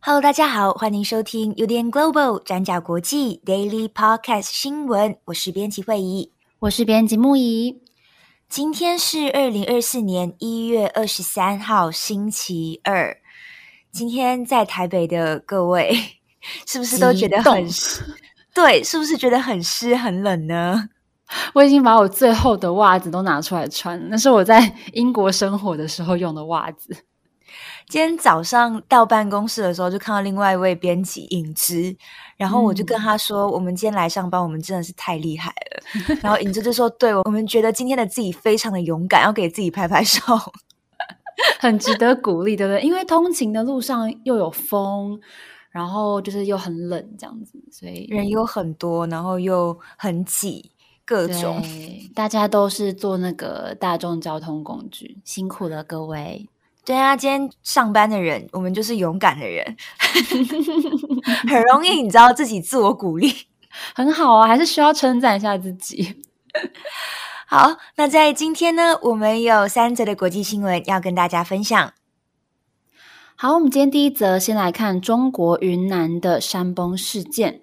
Hello，大家好，欢迎收听 UDN Global 转角国际 Daily Podcast 新闻，我是编辑慧仪，我是编辑木仪。今天是二零二四年一月二十三号，星期二。今天在台北的各位，是不是都觉得很湿？对，是不是觉得很湿很冷呢？我已经把我最厚的袜子都拿出来穿，那是我在英国生活的时候用的袜子。今天早上到办公室的时候，就看到另外一位编辑影之，然后我就跟他说：“嗯、我们今天来上班，我们真的是太厉害了。”然后影之就说：“对，我们觉得今天的自己非常的勇敢，要给自己拍拍手，很值得鼓励，对不对？因为通勤的路上又有风，然后就是又很冷，这样子，所以人又很多，然后又很挤，各种大家都是坐那个大众交通工具，辛苦了各位。”对啊，今天上班的人，我们就是勇敢的人，很容易你知道自己自我鼓励，很好啊，还是需要称赞一下自己。好，那在今天呢，我们有三则的国际新闻要跟大家分享。好，我们今天第一则先来看中国云南的山崩事件。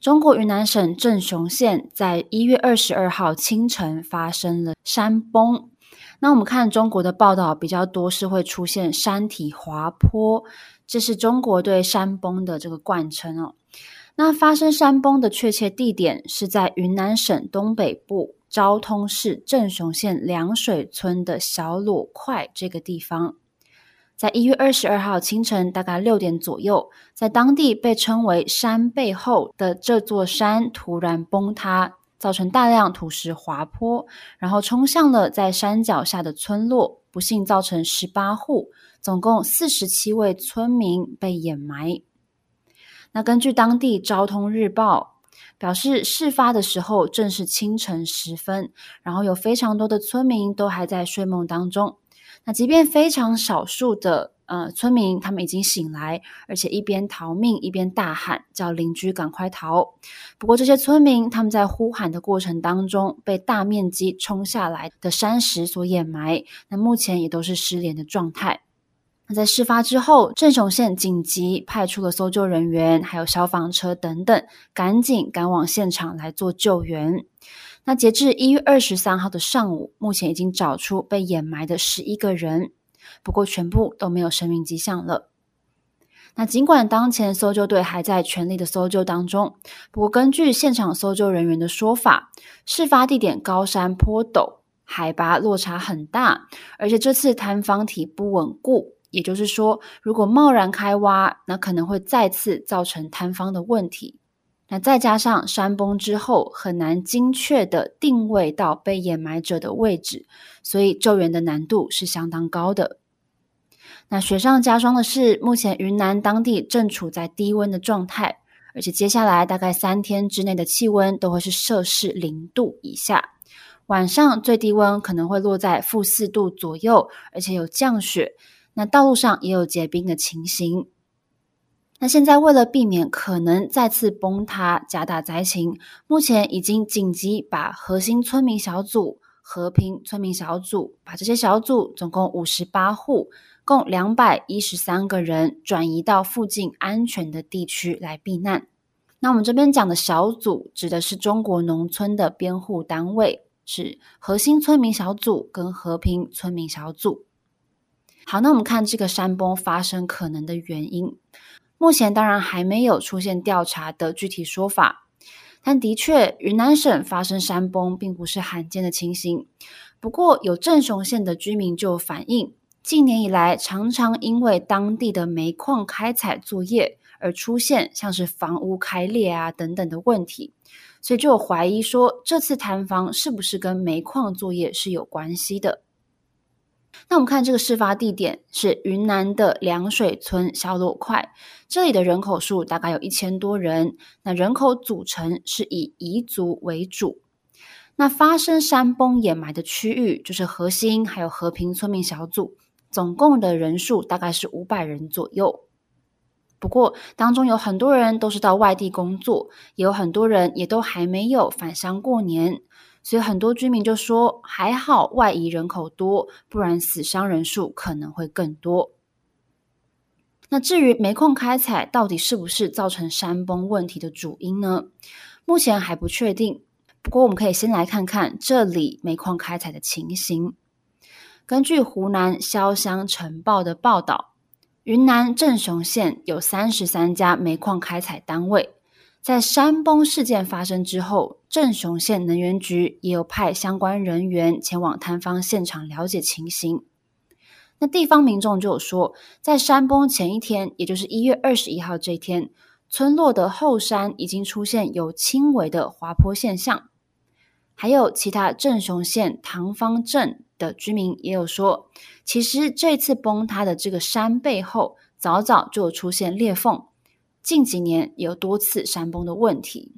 中国云南省正雄县在一月二十二号清晨发生了山崩。那我们看中国的报道比较多，是会出现山体滑坡，这是中国对山崩的这个惯称哦。那发生山崩的确切地点是在云南省东北部昭通市镇雄县凉水村的小裸块这个地方，在一月二十二号清晨大概六点左右，在当地被称为山背后的这座山突然崩塌。造成大量土石滑坡，然后冲向了在山脚下的村落，不幸造成十八户，总共四十七位村民被掩埋。那根据当地昭通日报表示，事发的时候正是清晨时分，然后有非常多的村民都还在睡梦当中。那即便非常少数的。呃，村民他们已经醒来，而且一边逃命一边大喊，叫邻居赶快逃。不过，这些村民他们在呼喊的过程当中，被大面积冲下来的山石所掩埋，那目前也都是失联的状态。那在事发之后，镇雄县紧急派出了搜救人员，还有消防车等等，赶紧赶往现场来做救援。那截至一月二十三号的上午，目前已经找出被掩埋的十一个人。不过，全部都没有生命迹象了。那尽管当前搜救队还在全力的搜救当中，不过根据现场搜救人员的说法，事发地点高山坡陡，海拔落差很大，而且这次坍方体不稳固，也就是说，如果贸然开挖，那可能会再次造成坍方的问题。那再加上山崩之后很难精确的定位到被掩埋者的位置，所以救援的难度是相当高的。那雪上加霜的是，目前云南当地正处在低温的状态，而且接下来大概三天之内的气温都会是摄氏零度以下，晚上最低温可能会落在负四度左右，而且有降雪。那道路上也有结冰的情形。那现在为了避免可能再次崩塌，加大灾情，目前已经紧急把核心村民小组、和平村民小组，把这些小组总共五十八户，共两百一十三个人转移到附近安全的地区来避难。那我们这边讲的小组，指的是中国农村的编户单位，是核心村民小组跟和平村民小组。好，那我们看这个山崩发生可能的原因。目前当然还没有出现调查的具体说法，但的确，云南省发生山崩并不是罕见的情形。不过，有镇雄县的居民就反映，近年以来常常因为当地的煤矿开采作业而出现像是房屋开裂啊等等的问题，所以就有怀疑说，这次坍方是不是跟煤矿作业是有关系的。那我们看这个事发地点是云南的凉水村小裸块，这里的人口数大概有一千多人，那人口组成是以彝族为主。那发生山崩掩埋的区域，就是核心还有和平村民小组，总共的人数大概是五百人左右。不过当中有很多人都是到外地工作，也有很多人也都还没有返乡过年，所以很多居民就说还好外移人口多，不然死伤人数可能会更多。那至于煤矿开采到底是不是造成山崩问题的主因呢？目前还不确定。不过，我们可以先来看看这里煤矿开采的情形。根据湖南潇湘晨报的报道，云南镇雄县有三十三家煤矿开采单位。在山崩事件发生之后，镇雄县能源局也有派相关人员前往坍方现场了解情形。那地方民众就有说，在山崩前一天，也就是一月二十一号这一天，村落的后山已经出现有轻微的滑坡现象。还有其他镇雄县塘坊镇的居民也有说，其实这次崩塌的这个山背后，早早就出现裂缝，近几年也有多次山崩的问题，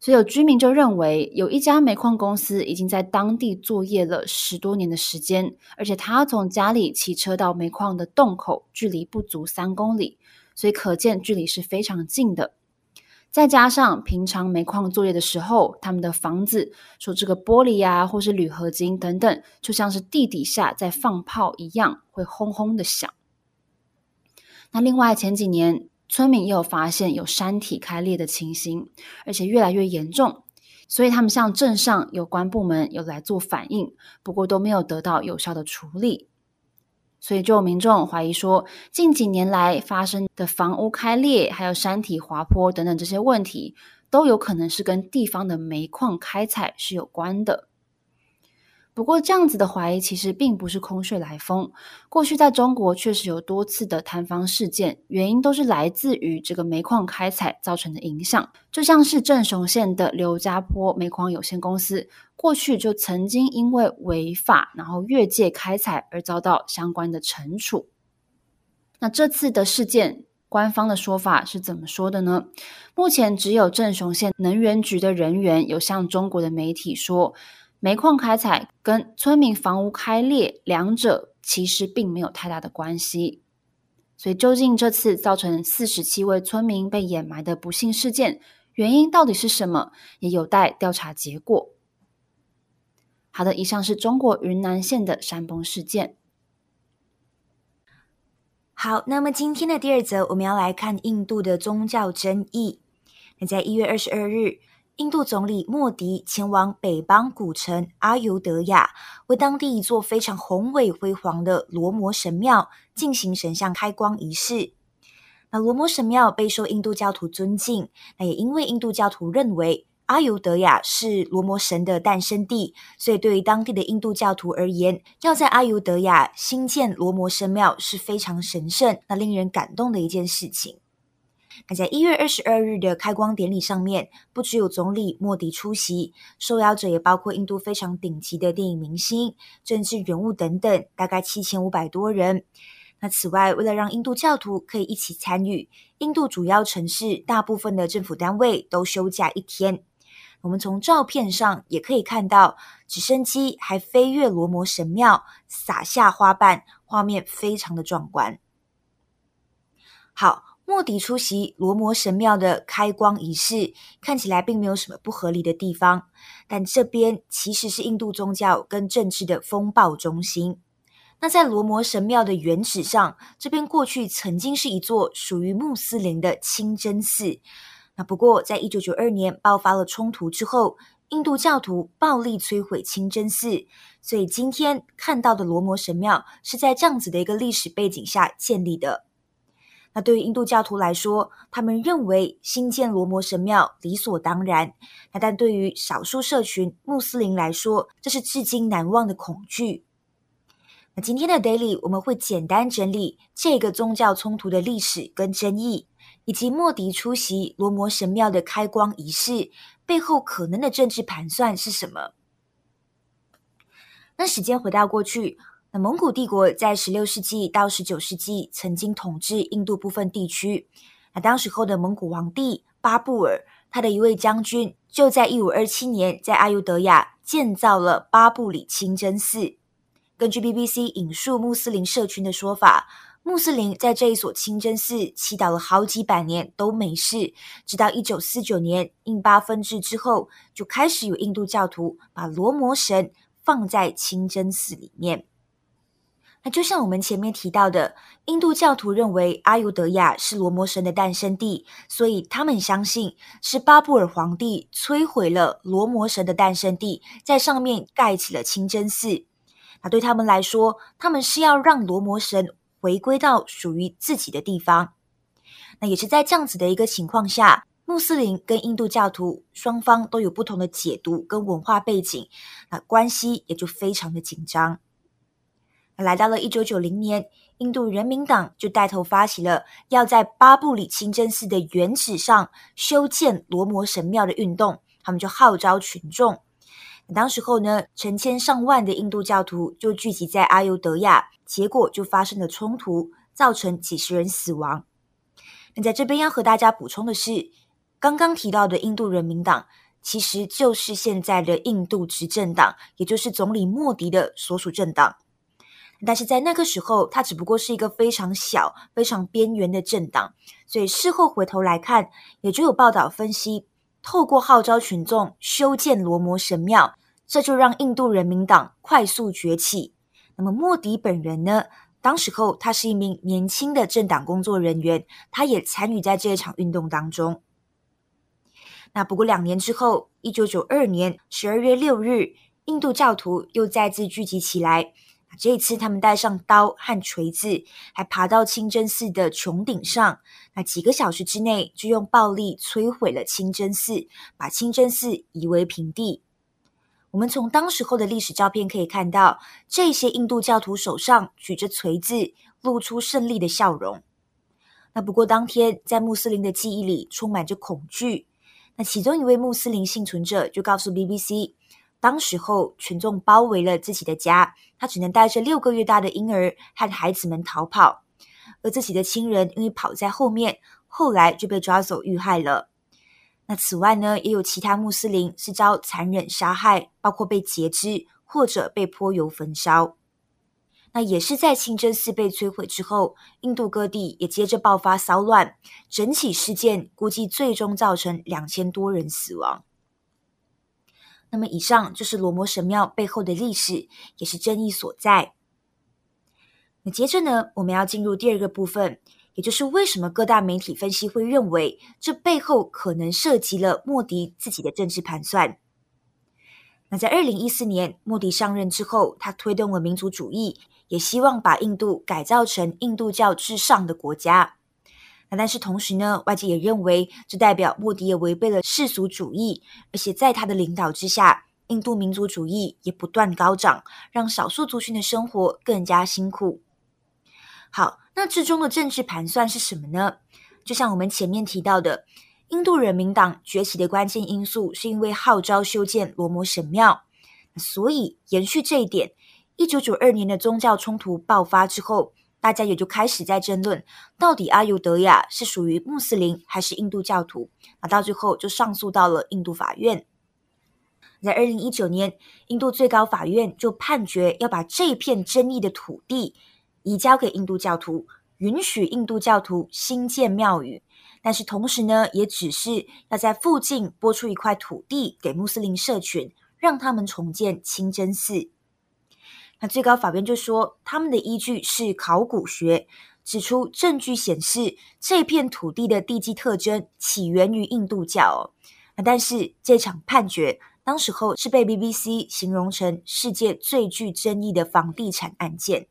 所以有居民就认为，有一家煤矿公司已经在当地作业了十多年的时间，而且他从家里骑车到煤矿的洞口，距离不足三公里，所以可见距离是非常近的。再加上平常煤矿作业的时候，他们的房子说这个玻璃啊，或是铝合金等等，就像是地底下在放炮一样，会轰轰的响。那另外前几年，村民也有发现有山体开裂的情形，而且越来越严重，所以他们向镇上有关部门有来做反应，不过都没有得到有效的处理。所以，就有民众怀疑说，近几年来发生的房屋开裂，还有山体滑坡等等这些问题，都有可能是跟地方的煤矿开采是有关的。不过，这样子的怀疑其实并不是空穴来风。过去在中国确实有多次的坍方事件，原因都是来自于这个煤矿开采造成的影响。就像是镇雄县的刘家坡煤矿有限公司，过去就曾经因为违法然后越界开采而遭到相关的惩处。那这次的事件，官方的说法是怎么说的呢？目前只有镇雄县能源局的人员有向中国的媒体说。煤矿开采跟村民房屋开裂，两者其实并没有太大的关系。所以，究竟这次造成四十七位村民被掩埋的不幸事件，原因到底是什么，也有待调查结果。好的，以上是中国云南县的山崩事件。好，那么今天的第二则，我们要来看印度的宗教争议。那在一月二十二日。印度总理莫迪前往北邦古城阿尤德亚，为当地一座非常宏伟辉煌的罗摩神庙进行神像开光仪式。那罗摩神庙备受印度教徒尊敬，那也因为印度教徒认为阿尤德亚是罗摩神的诞生地，所以对于当地的印度教徒而言，要在阿尤德亚兴建罗摩神庙是非常神圣、那令人感动的一件事情。那在一月二十二日的开光典礼上面，不只有总理莫迪出席，受邀者也包括印度非常顶级的电影明星、政治人物等等，大概七千五百多人。那此外，为了让印度教徒可以一起参与，印度主要城市大部分的政府单位都休假一天。我们从照片上也可以看到，直升机还飞越罗摩神庙，洒下花瓣，画面非常的壮观。好。莫迪出席罗摩神庙的开光仪式，看起来并没有什么不合理的地方。但这边其实是印度宗教跟政治的风暴中心。那在罗摩神庙的原址上，这边过去曾经是一座属于穆斯林的清真寺。那不过，在一九九二年爆发了冲突之后，印度教徒暴力摧毁清真寺，所以今天看到的罗摩神庙是在这样子的一个历史背景下建立的。那对于印度教徒来说，他们认为新建罗摩神庙理所当然。那但对于少数社群穆斯林来说，这是至今难忘的恐惧。那今天的 Daily 我们会简单整理这个宗教冲突的历史跟争议，以及莫迪出席罗摩神庙的开光仪式背后可能的政治盘算是什么。那时间回到过去。那蒙古帝国在十六世纪到十九世纪曾经统治印度部分地区。那当时候的蒙古皇帝巴布尔，他的一位将军就在一五二七年在阿尤德亚建造了巴布里清真寺。根据 BBC 引述穆斯林社群的说法，穆斯林在这一所清真寺祈祷了好几百年都没事，直到一九四九年印巴分治之后，就开始有印度教徒把罗摩神放在清真寺里面。那就像我们前面提到的，印度教徒认为阿尤德亚是罗摩神的诞生地，所以他们相信是巴布尔皇帝摧毁了罗摩神的诞生地，在上面盖起了清真寺。那对他们来说，他们是要让罗摩神回归到属于自己的地方。那也是在这样子的一个情况下，穆斯林跟印度教徒双方都有不同的解读跟文化背景，那关系也就非常的紧张。来到了一九九零年，印度人民党就带头发起了要在巴布里清真寺的原址上修建罗摩神庙的运动。他们就号召群众，当时候呢，成千上万的印度教徒就聚集在阿尤德亚，结果就发生了冲突，造成几十人死亡。那在这边要和大家补充的是，刚刚提到的印度人民党，其实就是现在的印度执政党，也就是总理莫迪的所属政党。但是在那个时候，它只不过是一个非常小、非常边缘的政党，所以事后回头来看，也就有报道分析，透过号召群众修建罗摩神庙，这就让印度人民党快速崛起。那么莫迪本人呢？当时候他是一名年轻的政党工作人员，他也参与在这一场运动当中。那不过两年之后，一九九二年十二月六日，印度教徒又再次聚集起来。这一次，他们带上刀和锤子，还爬到清真寺的穹顶上。那几个小时之内，就用暴力摧毁了清真寺，把清真寺夷为平地。我们从当时候的历史照片可以看到，这些印度教徒手上举着锤子，露出胜利的笑容。那不过，当天在穆斯林的记忆里充满着恐惧。那其中一位穆斯林幸存者就告诉 BBC。当时候，群众包围了自己的家，他只能带着六个月大的婴儿和孩子们逃跑，而自己的亲人因为跑在后面，后来就被抓走遇害了。那此外呢，也有其他穆斯林是遭残忍杀害，包括被截肢或者被泼油焚烧。那也是在清真寺被摧毁之后，印度各地也接着爆发骚乱，整起事件估计最终造成两千多人死亡。那么，以上就是罗摩神庙背后的历史，也是争议所在。那接着呢，我们要进入第二个部分，也就是为什么各大媒体分析会认为这背后可能涉及了莫迪自己的政治盘算。那在二零一四年，莫迪上任之后，他推动了民族主义，也希望把印度改造成印度教至上的国家。但是同时呢，外界也认为这代表莫迪也违背了世俗主义，而且在他的领导之下，印度民族主义也不断高涨，让少数族群的生活更加辛苦。好，那之中的政治盘算是什么呢？就像我们前面提到的，印度人民党崛起的关键因素是因为号召修建罗摩神庙，所以延续这一点，一九九二年的宗教冲突爆发之后。大家也就开始在争论，到底阿尤德亚是属于穆斯林还是印度教徒？那到最后就上诉到了印度法院。在二零一九年，印度最高法院就判决要把这片争议的土地移交给印度教徒，允许印度教徒新建庙宇，但是同时呢，也只是要在附近拨出一块土地给穆斯林社群，让他们重建清真寺。那最高法院就说，他们的依据是考古学，指出证据显示这片土地的地基特征起源于印度教。那但是这场判决当时候是被 BBC 形容成世界最具争议的房地产案件。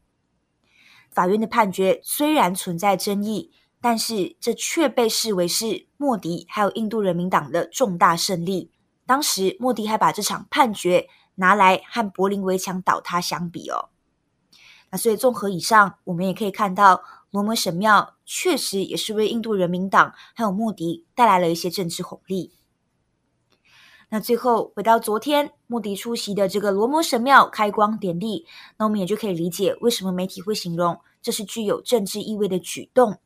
法院的判决虽然存在争议，但是这却被视为是莫迪还有印度人民党的重大胜利。当时莫迪还把这场判决。拿来和柏林围墙倒塌相比哦，那所以综合以上，我们也可以看到罗摩神庙确实也是为印度人民党还有莫迪带来了一些政治红利。那最后回到昨天莫迪出席的这个罗摩神庙开光典礼，那我们也就可以理解为什么媒体会形容这是具有政治意味的举动。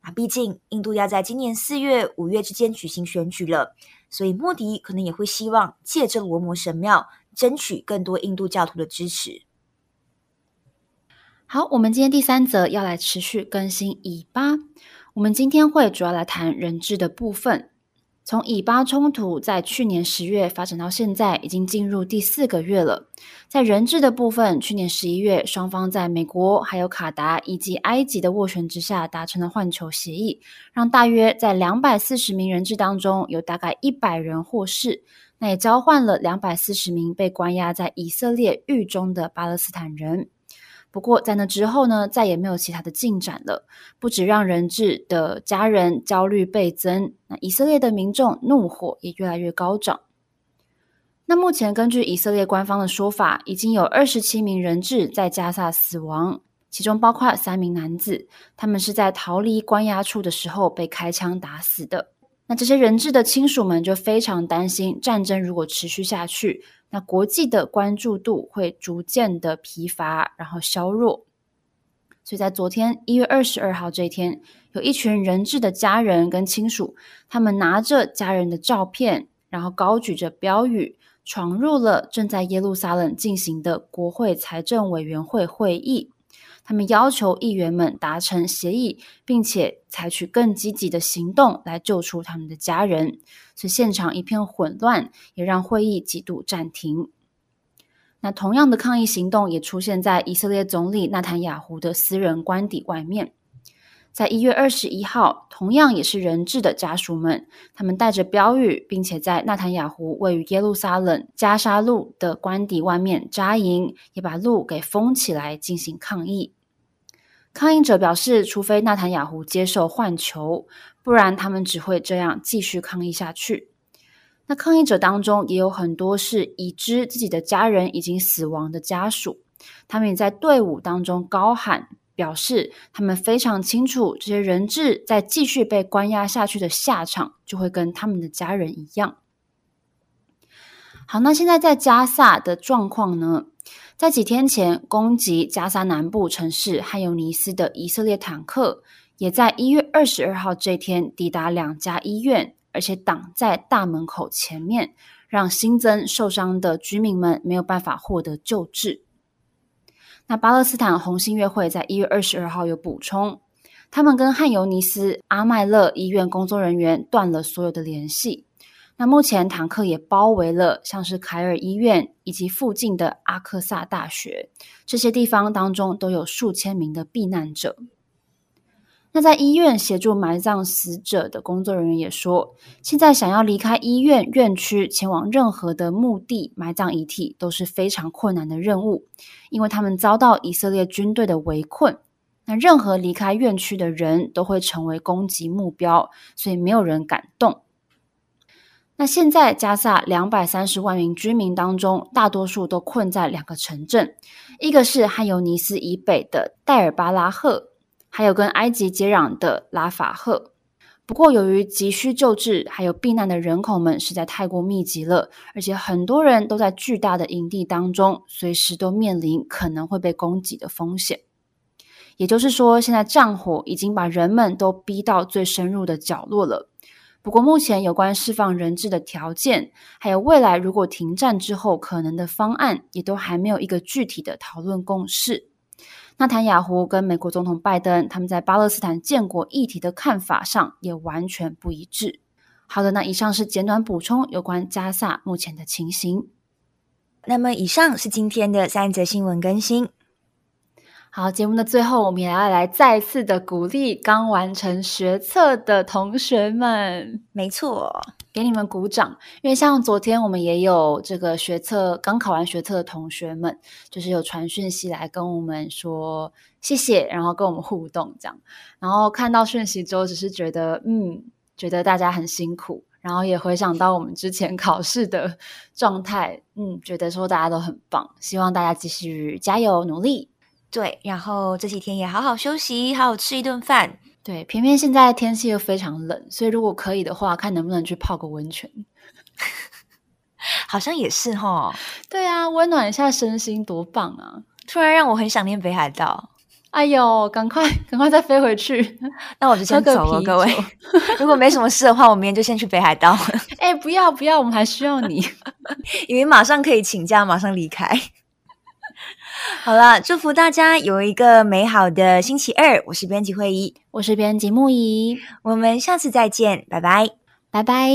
啊，毕竟印度要在今年四月、五月之间举行选举了。所以莫迪可能也会希望借着罗摩神庙争取更多印度教徒的支持。好，我们今天第三则要来持续更新以巴。我们今天会主要来谈人质的部分。从以巴冲突在去年十月发展到现在，已经进入第四个月了。在人质的部分，去年十一月，双方在美国、还有卡达以及埃及的斡旋之下达成了换囚协议，让大约在两百四十名人质当中有大概一百人获释，那也交换了两百四十名被关押在以色列狱中的巴勒斯坦人。不过，在那之后呢，再也没有其他的进展了。不止让人质的家人焦虑倍增，那以色列的民众怒火也越来越高涨。那目前根据以色列官方的说法，已经有二十七名人质在加萨死亡，其中包括三名男子，他们是在逃离关押处的时候被开枪打死的。那这些人质的亲属们就非常担心，战争如果持续下去，那国际的关注度会逐渐的疲乏，然后削弱。所以在昨天一月二十二号这一天，有一群人质的家人跟亲属，他们拿着家人的照片，然后高举着标语，闯入了正在耶路撒冷进行的国会财政委员会会议。他们要求议员们达成协议，并且采取更积极的行动来救出他们的家人。所以现场一片混乱，也让会议几度暂停。那同样的抗议行动也出现在以色列总理纳坦雅胡的私人官邸外面。在一月二十一号，同样也是人质的家属们，他们带着标语，并且在纳坦雅胡位于耶路撒冷加沙路的官邸外面扎营，也把路给封起来进行抗议。抗议者表示，除非纳坦雅胡接受换囚，不然他们只会这样继续抗议下去。那抗议者当中也有很多是已知自己的家人已经死亡的家属，他们也在队伍当中高喊。表示他们非常清楚，这些人质在继续被关押下去的下场，就会跟他们的家人一样。好，那现在在加萨的状况呢？在几天前攻击加沙南部城市汉尤尼斯的以色列坦克，也在一月二十二号这天抵达两家医院，而且挡在大门口前面，让新增受伤的居民们没有办法获得救治。那巴勒斯坦红新月会在一月二十二号有补充，他们跟汉尤尼斯阿麦勒医院工作人员断了所有的联系。那目前坦克也包围了像是凯尔医院以及附近的阿克萨大学，这些地方当中都有数千名的避难者。那在医院协助埋葬死者的工作人员也说，现在想要离开医院院区前往任何的墓地埋葬遗体都是非常困难的任务，因为他们遭到以色列军队的围困。那任何离开院区的人都会成为攻击目标，所以没有人敢动。那现在加萨两百三十万名居民当中，大多数都困在两个城镇，一个是汉尤尼斯以北的戴尔巴拉赫。还有跟埃及接壤的拉法赫，不过由于急需救治，还有避难的人口们实在太过密集了，而且很多人都在巨大的营地当中，随时都面临可能会被攻击的风险。也就是说，现在战火已经把人们都逼到最深入的角落了。不过，目前有关释放人质的条件，还有未来如果停战之后可能的方案，也都还没有一个具体的讨论共识。纳坦雅胡跟美国总统拜登，他们在巴勒斯坦建国议题的看法上也完全不一致。好的，那以上是简短补充有关加萨目前的情形。那么，以上是今天的三则新闻更新。好，节目的最后，我们也要来再次的鼓励刚完成学测的同学们。没错，给你们鼓掌，因为像昨天我们也有这个学测刚考完学测的同学们，就是有传讯息来跟我们说谢谢，然后跟我们互动这样。然后看到讯息之后，只是觉得嗯，觉得大家很辛苦，然后也回想到我们之前考试的状态，嗯，觉得说大家都很棒，希望大家继续加油努力。对，然后这几天也好好休息，好好吃一顿饭。对，偏偏现在天气又非常冷，所以如果可以的话，看能不能去泡个温泉。好像也是哈。对啊，温暖一下身心多棒啊！突然让我很想念北海道。哎呦，赶快赶快再飞回去！那我就先走了，各位。如果没什么事的话，我明天就先去北海道。哎、欸，不要不要，我们还需要你，因为马上可以请假，马上离开。好了祝福大家有一个美好的星期二我是编辑会议。我是编辑木仪。我们下次再见拜拜。拜拜。